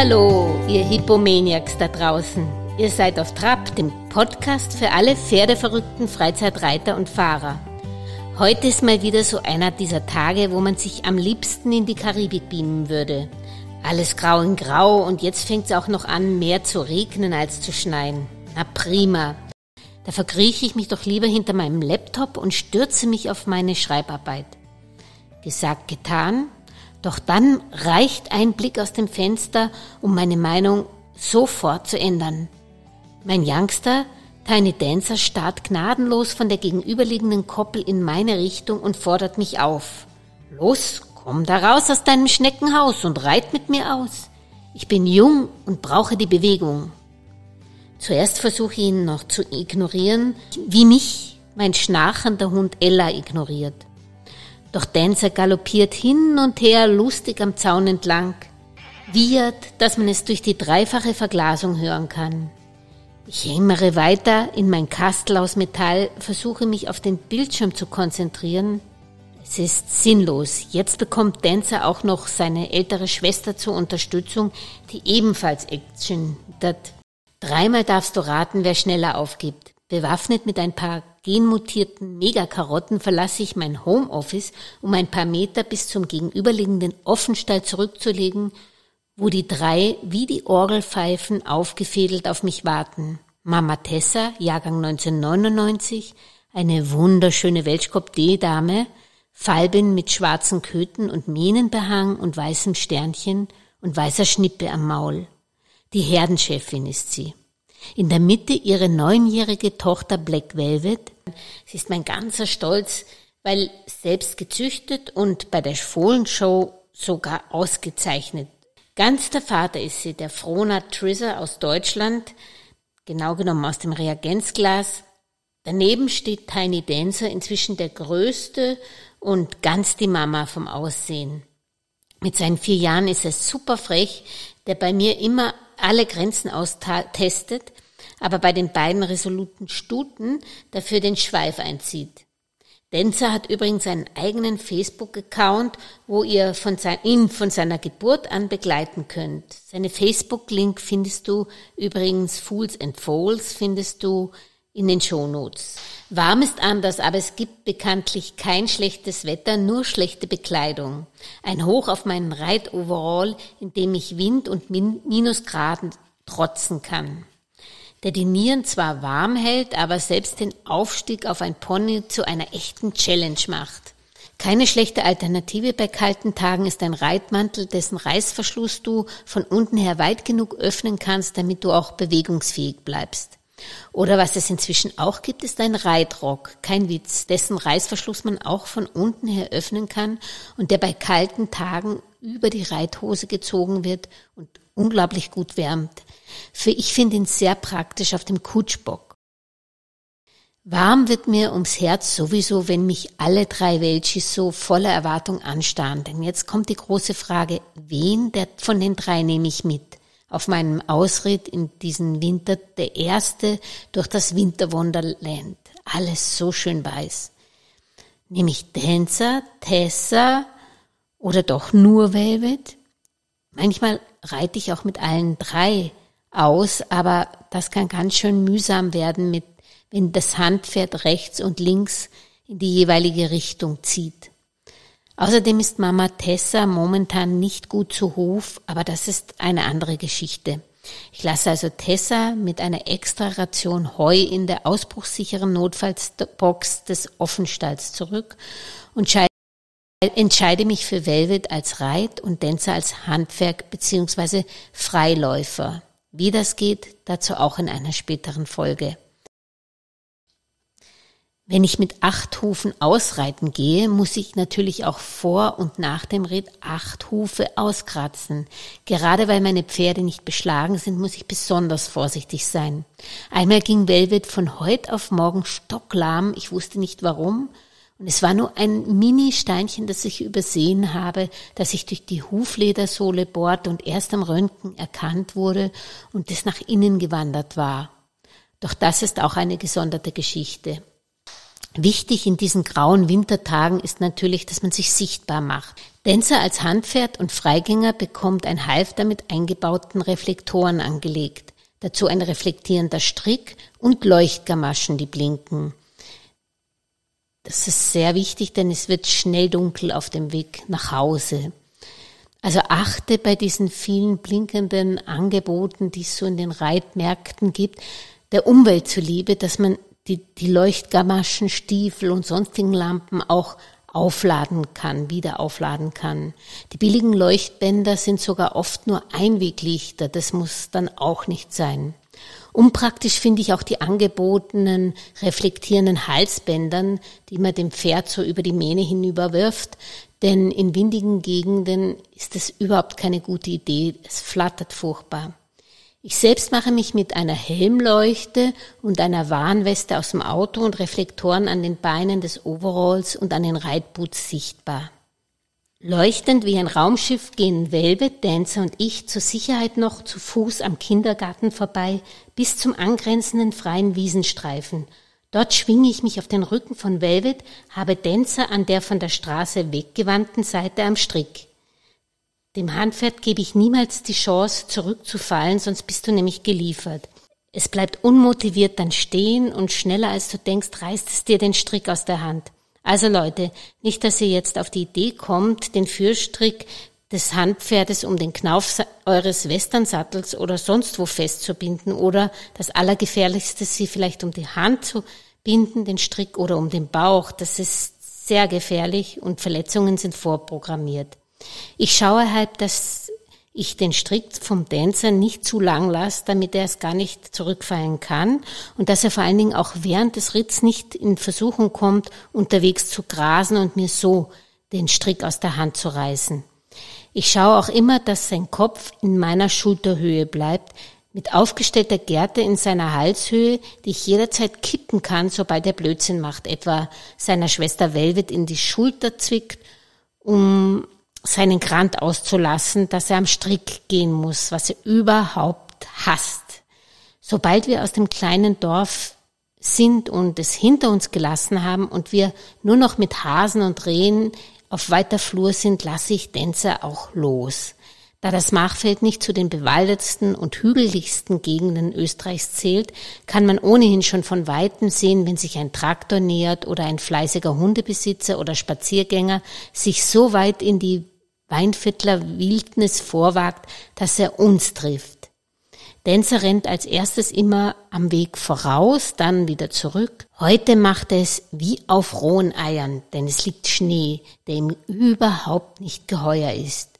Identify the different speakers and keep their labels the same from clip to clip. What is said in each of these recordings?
Speaker 1: Hallo, ihr Hippomaniacs da draußen. Ihr seid auf Trab, dem Podcast für alle pferdeverrückten Freizeitreiter und Fahrer. Heute ist mal wieder so einer dieser Tage, wo man sich am liebsten in die Karibik beamen würde. Alles grau in grau und jetzt fängt es auch noch an, mehr zu regnen als zu schneien. Na prima. Da verkrieche ich mich doch lieber hinter meinem Laptop und stürze mich auf meine Schreibarbeit. Gesagt, getan. Doch dann reicht ein Blick aus dem Fenster, um meine Meinung sofort zu ändern. Mein Youngster, Tiny Dancer, starrt gnadenlos von der gegenüberliegenden Koppel in meine Richtung und fordert mich auf. Los, komm da raus aus deinem Schneckenhaus und reit mit mir aus. Ich bin jung und brauche die Bewegung. Zuerst versuche ich ihn noch zu ignorieren, wie mich mein schnarchender Hund Ella ignoriert. Doch Dancer galoppiert hin und her lustig am Zaun entlang, wiehert, dass man es durch die dreifache Verglasung hören kann. Ich hämmere weiter in mein Kastel aus Metall, versuche mich auf den Bildschirm zu konzentrieren. Es ist sinnlos. Jetzt bekommt Dancer auch noch seine ältere Schwester zur Unterstützung, die ebenfalls Action hat. Dreimal darfst du raten, wer schneller aufgibt. Bewaffnet mit ein paar genmutierten Megakarotten verlasse ich mein Homeoffice, um ein paar Meter bis zum gegenüberliegenden Offenstall zurückzulegen, wo die drei wie die Orgelpfeifen aufgefädelt auf mich warten. Mama Tessa, Jahrgang 1999, eine wunderschöne Welschkopf-D-Dame, Falbin mit schwarzen Köten und Mähnenbehang und weißem Sternchen und weißer Schnippe am Maul. Die Herdenchefin ist sie. In der Mitte ihre neunjährige Tochter Black Velvet. Sie ist mein ganzer Stolz, weil selbst gezüchtet und bei der Fohlenshow sogar ausgezeichnet. Ganz der Vater ist sie, der Frona Trisser aus Deutschland, genau genommen aus dem Reagenzglas. Daneben steht Tiny Dancer, inzwischen der größte und ganz die Mama vom Aussehen. Mit seinen vier Jahren ist er super frech, der bei mir immer alle Grenzen austestet, aber bei den beiden resoluten Stuten dafür den Schweif einzieht. Denzer hat übrigens einen eigenen Facebook-Account, wo ihr von sein, ihn von seiner Geburt an begleiten könnt. Seine Facebook-Link findest du übrigens, Fools and Foals findest du in den Shownotes. Warm ist anders, aber es gibt bekanntlich kein schlechtes Wetter, nur schlechte Bekleidung. Ein Hoch auf meinen Reitoverall, in dem ich Wind und Minusgraden trotzen kann. Der die Nieren zwar warm hält, aber selbst den Aufstieg auf ein Pony zu einer echten Challenge macht. Keine schlechte Alternative bei kalten Tagen ist ein Reitmantel, dessen Reißverschluss du von unten her weit genug öffnen kannst, damit du auch bewegungsfähig bleibst. Oder was es inzwischen auch gibt, ist ein Reitrock, kein Witz, dessen Reißverschluss man auch von unten her öffnen kann und der bei kalten Tagen über die Reithose gezogen wird und unglaublich gut wärmt. Für ich finde ihn sehr praktisch auf dem Kutschbock. Warm wird mir ums Herz sowieso, wenn mich alle drei Welchis so voller Erwartung anstarren. Denn jetzt kommt die große Frage, wen der von den drei nehme ich mit? auf meinem Ausritt in diesen Winter der erste durch das Winterwonderland. Alles so schön weiß. Nämlich Dancer, Tessa oder doch nur Velvet? Manchmal reite ich auch mit allen drei aus, aber das kann ganz schön mühsam werden, mit, wenn das Handpferd rechts und links in die jeweilige Richtung zieht. Außerdem ist Mama Tessa momentan nicht gut zu Hof, aber das ist eine andere Geschichte. Ich lasse also Tessa mit einer extra Ration Heu in der ausbruchssicheren Notfallsbox des Offenstalls zurück und entscheide mich für Velvet als Reit und Dancer als Handwerk bzw. Freiläufer. Wie das geht, dazu auch in einer späteren Folge. Wenn ich mit acht Hufen ausreiten gehe, muss ich natürlich auch vor und nach dem Ritt acht Hufe auskratzen. Gerade weil meine Pferde nicht beschlagen sind, muss ich besonders vorsichtig sein. Einmal ging Velvet von heute auf morgen stocklahm, ich wusste nicht warum, und es war nur ein Mini-Steinchen, das ich übersehen habe, das ich durch die Hufledersohle bohrte und erst am Röntgen erkannt wurde und das nach innen gewandert war. Doch das ist auch eine gesonderte Geschichte. Wichtig in diesen grauen Wintertagen ist natürlich, dass man sich sichtbar macht. Denzer als Handpferd und Freigänger bekommt ein Halfter mit eingebauten Reflektoren angelegt. Dazu ein reflektierender Strick und Leuchtgamaschen, die blinken. Das ist sehr wichtig, denn es wird schnell dunkel auf dem Weg nach Hause. Also achte bei diesen vielen blinkenden Angeboten, die es so in den Reitmärkten gibt, der Umwelt zuliebe, dass man die, die Leuchtgamaschen, Stiefel und sonstigen Lampen auch aufladen kann, wieder aufladen kann. Die billigen Leuchtbänder sind sogar oft nur Einweglichter, das muss dann auch nicht sein. Unpraktisch finde ich auch die angebotenen reflektierenden Halsbändern, die man dem Pferd so über die Mähne hinüberwirft, denn in windigen Gegenden ist es überhaupt keine gute Idee, es flattert furchtbar. Ich selbst mache mich mit einer Helmleuchte und einer Warnweste aus dem Auto und Reflektoren an den Beinen des Overalls und an den Reitboots sichtbar. Leuchtend wie ein Raumschiff gehen Velvet, Dancer und ich zur Sicherheit noch zu Fuß am Kindergarten vorbei bis zum angrenzenden freien Wiesenstreifen. Dort schwinge ich mich auf den Rücken von Velvet, habe Dancer an der von der Straße weggewandten Seite am Strick. Dem Handpferd gebe ich niemals die Chance, zurückzufallen, sonst bist du nämlich geliefert. Es bleibt unmotiviert dann stehen und schneller als du denkst, reißt es dir den Strick aus der Hand. Also Leute, nicht, dass ihr jetzt auf die Idee kommt, den Führstrick des Handpferdes um den Knauf eures Westernsattels oder sonst wo festzubinden oder das Allergefährlichste, sie vielleicht um die Hand zu binden, den Strick oder um den Bauch. Das ist sehr gefährlich und Verletzungen sind vorprogrammiert. Ich schaue halt, dass ich den Strick vom Dancer nicht zu lang lasse, damit er es gar nicht zurückfallen kann und dass er vor allen Dingen auch während des Ritts nicht in Versuchung kommt, unterwegs zu grasen und mir so den Strick aus der Hand zu reißen. Ich schaue auch immer, dass sein Kopf in meiner Schulterhöhe bleibt, mit aufgestellter Gerte in seiner Halshöhe, die ich jederzeit kippen kann, sobald er Blödsinn macht, etwa seiner Schwester Velvet in die Schulter zwickt, um seinen Grant auszulassen, dass er am Strick gehen muss, was er überhaupt hasst. Sobald wir aus dem kleinen Dorf sind und es hinter uns gelassen haben und wir nur noch mit Hasen und Rehen auf weiter Flur sind, lasse ich Denzer auch los. Da das Machfeld nicht zu den bewaldetsten und hügeligsten Gegenden Österreichs zählt, kann man ohnehin schon von weitem sehen, wenn sich ein Traktor nähert oder ein fleißiger Hundebesitzer oder Spaziergänger sich so weit in die Weinviertler Wildnis vorwagt, dass er uns trifft. Denzer rennt als erstes immer am Weg voraus, dann wieder zurück. Heute macht es wie auf rohen Eiern, denn es liegt Schnee, der ihm überhaupt nicht geheuer ist.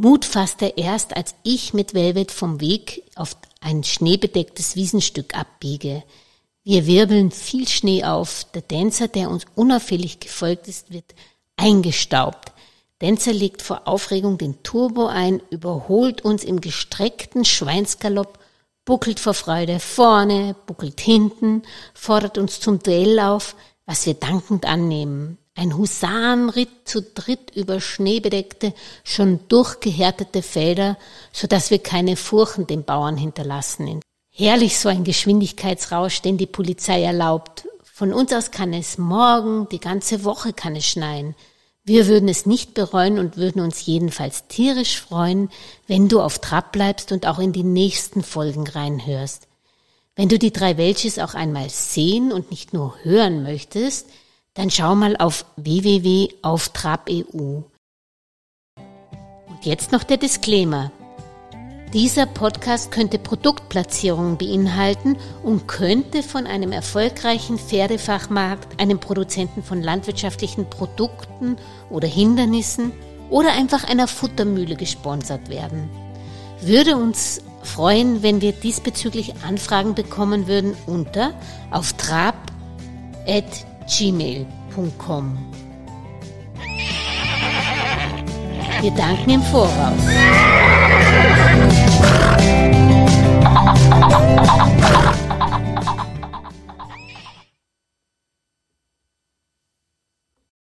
Speaker 1: Mut fasst er erst, als ich mit Velvet vom Weg auf ein schneebedecktes Wiesenstück abbiege. Wir wirbeln viel Schnee auf. Der Tänzer, der uns unauffällig gefolgt ist, wird eingestaubt. Denzer legt vor Aufregung den Turbo ein, überholt uns im gestreckten Schweinsgalopp, buckelt vor Freude vorne, buckelt hinten, fordert uns zum Duell auf, was wir dankend annehmen. Ein Husarenritt zu dritt über schneebedeckte, schon durchgehärtete Felder, so dass wir keine Furchen den Bauern hinterlassen. Herrlich so ein Geschwindigkeitsrausch, den die Polizei erlaubt. Von uns aus kann es morgen, die ganze Woche kann es schneien. Wir würden es nicht bereuen und würden uns jedenfalls tierisch freuen, wenn du auf Trab bleibst und auch in die nächsten Folgen reinhörst. Wenn du die drei Welches auch einmal sehen und nicht nur hören möchtest, dann schau mal auf www.auftrab.eu. Und jetzt noch der Disclaimer. Dieser Podcast könnte Produktplatzierungen beinhalten und könnte von einem erfolgreichen Pferdefachmarkt, einem Produzenten von landwirtschaftlichen Produkten oder Hindernissen oder einfach einer Futtermühle gesponsert werden. Würde uns freuen, wenn wir diesbezüglich Anfragen bekommen würden unter auf trab@ gmail.com. Wir danken im Voraus.